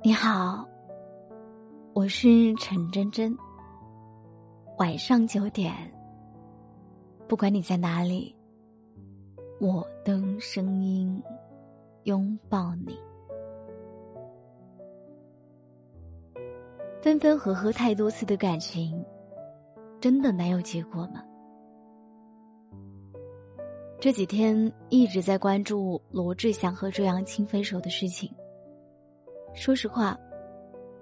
你好，我是陈真真。晚上九点，不管你在哪里，我的声音拥抱你。分分合合太多次的感情，真的难有结果吗？这几天一直在关注罗志祥和周扬青分手的事情。说实话，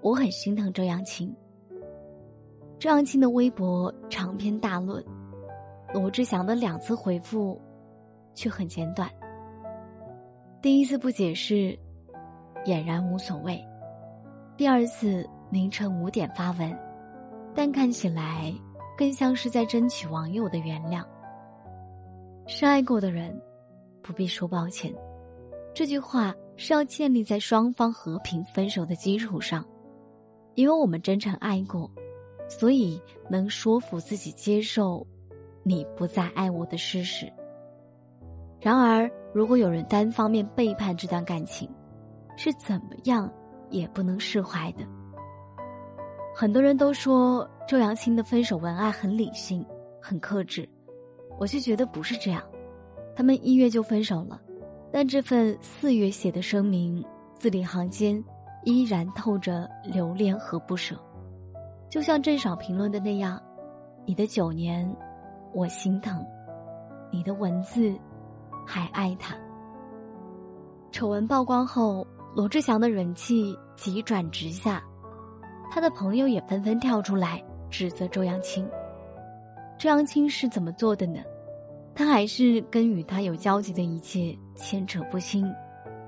我很心疼周扬青。周扬青的微博长篇大论，罗志祥的两次回复却很简短。第一次不解释，俨然无所谓；第二次凌晨五点发文，但看起来更像是在争取网友的原谅。深爱过的人，不必说抱歉。这句话是要建立在双方和平分手的基础上，因为我们真诚爱过，所以能说服自己接受你不再爱我的事实。然而，如果有人单方面背叛这段感情，是怎么样也不能释怀的。很多人都说周扬青的分手文案很理性，很克制。我却觉得不是这样，他们一月就分手了，但这份四月写的声明，字里行间依然透着留恋和不舍，就像郑爽评论的那样：“你的九年，我心疼；你的文字，还爱他。”丑闻曝光后，罗志祥的人气急转直下，他的朋友也纷纷跳出来指责周扬青。周扬青是怎么做的呢？他还是跟与他有交集的一切牵扯不清，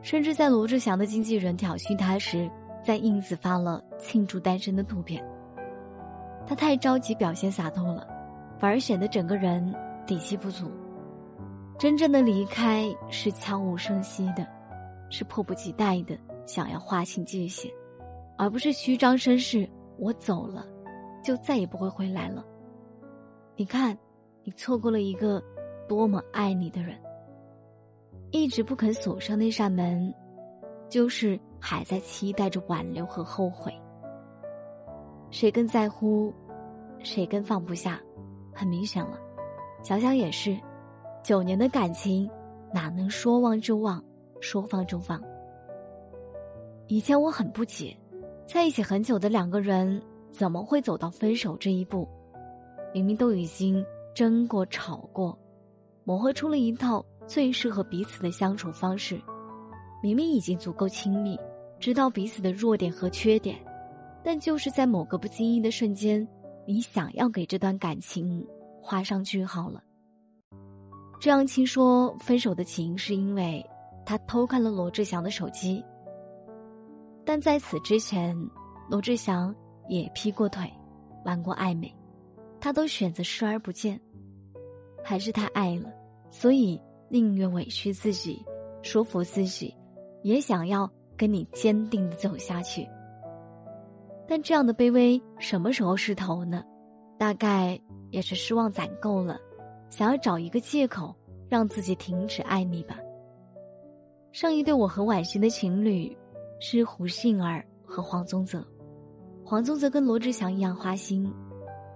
甚至在罗志祥的经纪人挑衅他时，在 ins 发了庆祝单身的图片。他太着急表现洒脱了，反而显得整个人底气不足。真正的离开是悄无声息的，是迫不及待的想要划清界限，而不是虚张声势。我走了，就再也不会回来了。你看，你错过了一个多么爱你的人。一直不肯锁上那扇门，就是还在期待着挽留和后悔。谁更在乎，谁更放不下，很明显了。想想也是，九年的感情，哪能说忘就忘，说放就放？以前我很不解，在一起很久的两个人，怎么会走到分手这一步？明明都已经争过、吵过，磨合出了一套最适合彼此的相处方式。明明已经足够亲密，知道彼此的弱点和缺点，但就是在某个不经意的瞬间，你想要给这段感情画上句号了。周扬青说，分手的起因是因为他偷看了罗志祥的手机，但在此之前，罗志祥也劈过腿，玩过暧昧。他都选择视而不见，还是太爱了，所以宁愿委屈自己，说服自己，也想要跟你坚定的走下去。但这样的卑微什么时候是头呢？大概也是失望攒够了，想要找一个借口让自己停止爱你吧。上一对我很惋惜的情侣，是胡杏儿和黄宗泽。黄宗泽跟罗志祥一样花心。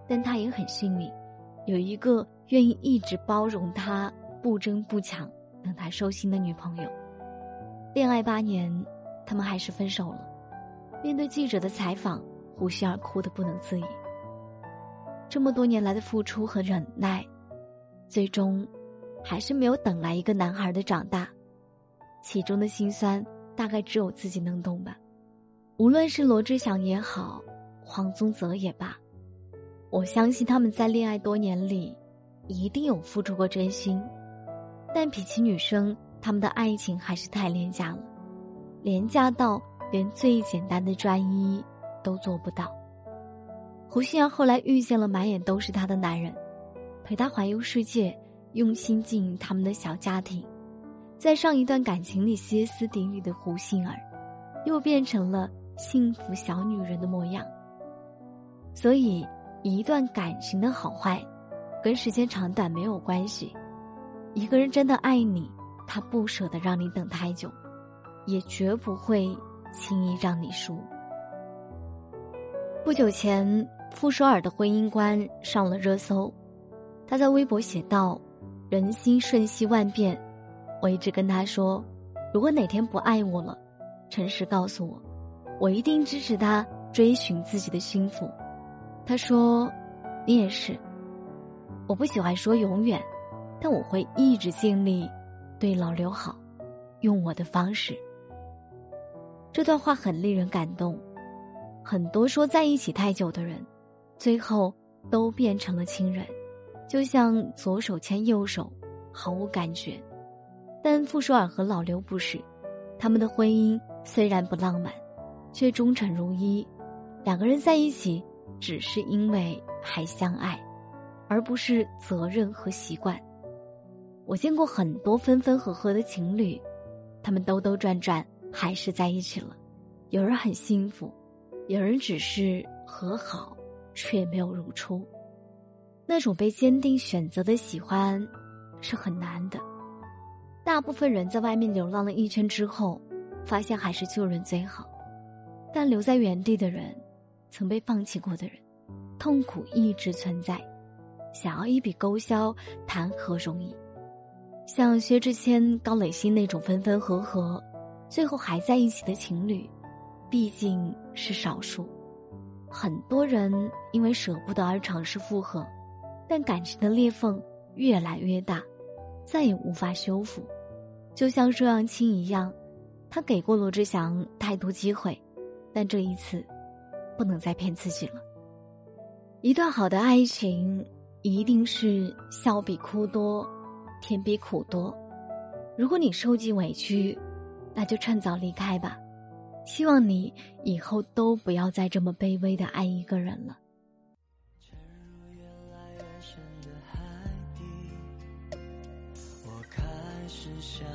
但他也很幸运，有一个愿意一直包容他、不争不抢、等他收心的女朋友。恋爱八年，他们还是分手了。面对记者的采访，胡杏儿哭得不能自已。这么多年来的付出和忍耐，最终还是没有等来一个男孩的长大。其中的辛酸，大概只有自己能懂吧。无论是罗志祥也好，黄宗泽也罢。我相信他们在恋爱多年里，一定有付出过真心，但比起女生，他们的爱情还是太廉价了，廉价到连最简单的专一都做不到。胡杏儿后来遇见了满眼都是他的男人，陪他环游世界，用心经营他们的小家庭，在上一段感情里歇斯底里的胡杏儿，又变成了幸福小女人的模样。所以。一段感情的好坏，跟时间长短没有关系。一个人真的爱你，他不舍得让你等太久，也绝不会轻易让你输。不久前，傅首尔的婚姻观上了热搜，他在微博写道：“人心瞬息万变，我一直跟他说，如果哪天不爱我了，诚实告诉我，我一定支持他追寻自己的幸福。”他说：“你也是。”我不喜欢说永远，但我会一直尽力对老刘好，用我的方式。这段话很令人感动。很多说在一起太久的人，最后都变成了亲人，就像左手牵右手，毫无感觉。但傅首尔和老刘不是，他们的婚姻虽然不浪漫，却忠诚如一。两个人在一起，只是因为还相爱。而不是责任和习惯。我见过很多分分合合的情侣，他们兜兜转转还是在一起了。有人很幸福，有人只是和好却没有如初。那种被坚定选择的喜欢，是很难的。大部分人在外面流浪了一圈之后，发现还是旧人最好。但留在原地的人，曾被放弃过的人，痛苦一直存在。想要一笔勾销，谈何容易？像薛之谦、高磊鑫那种分分合合，最后还在一起的情侣，毕竟是少数。很多人因为舍不得而尝试复合，但感情的裂缝越来越大，再也无法修复。就像周扬青一样，他给过罗志祥太多机会，但这一次，不能再骗自己了。一段好的爱情。一定是笑比哭多，甜比苦多。如果你受尽委屈，那就趁早离开吧。希望你以后都不要再这么卑微的爱一个人了。我开始想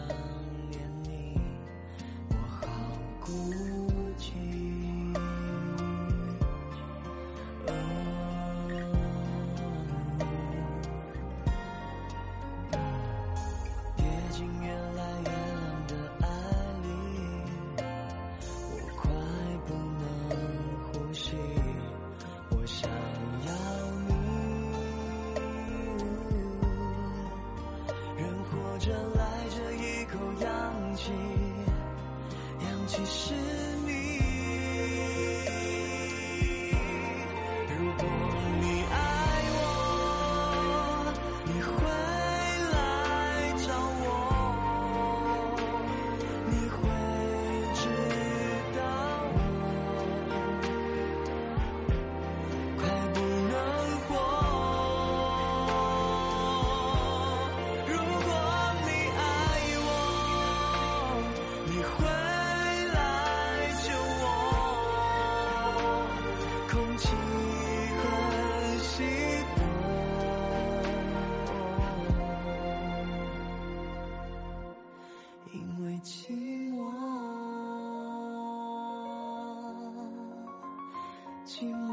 着赖着一口氧气，氧气是寂寞。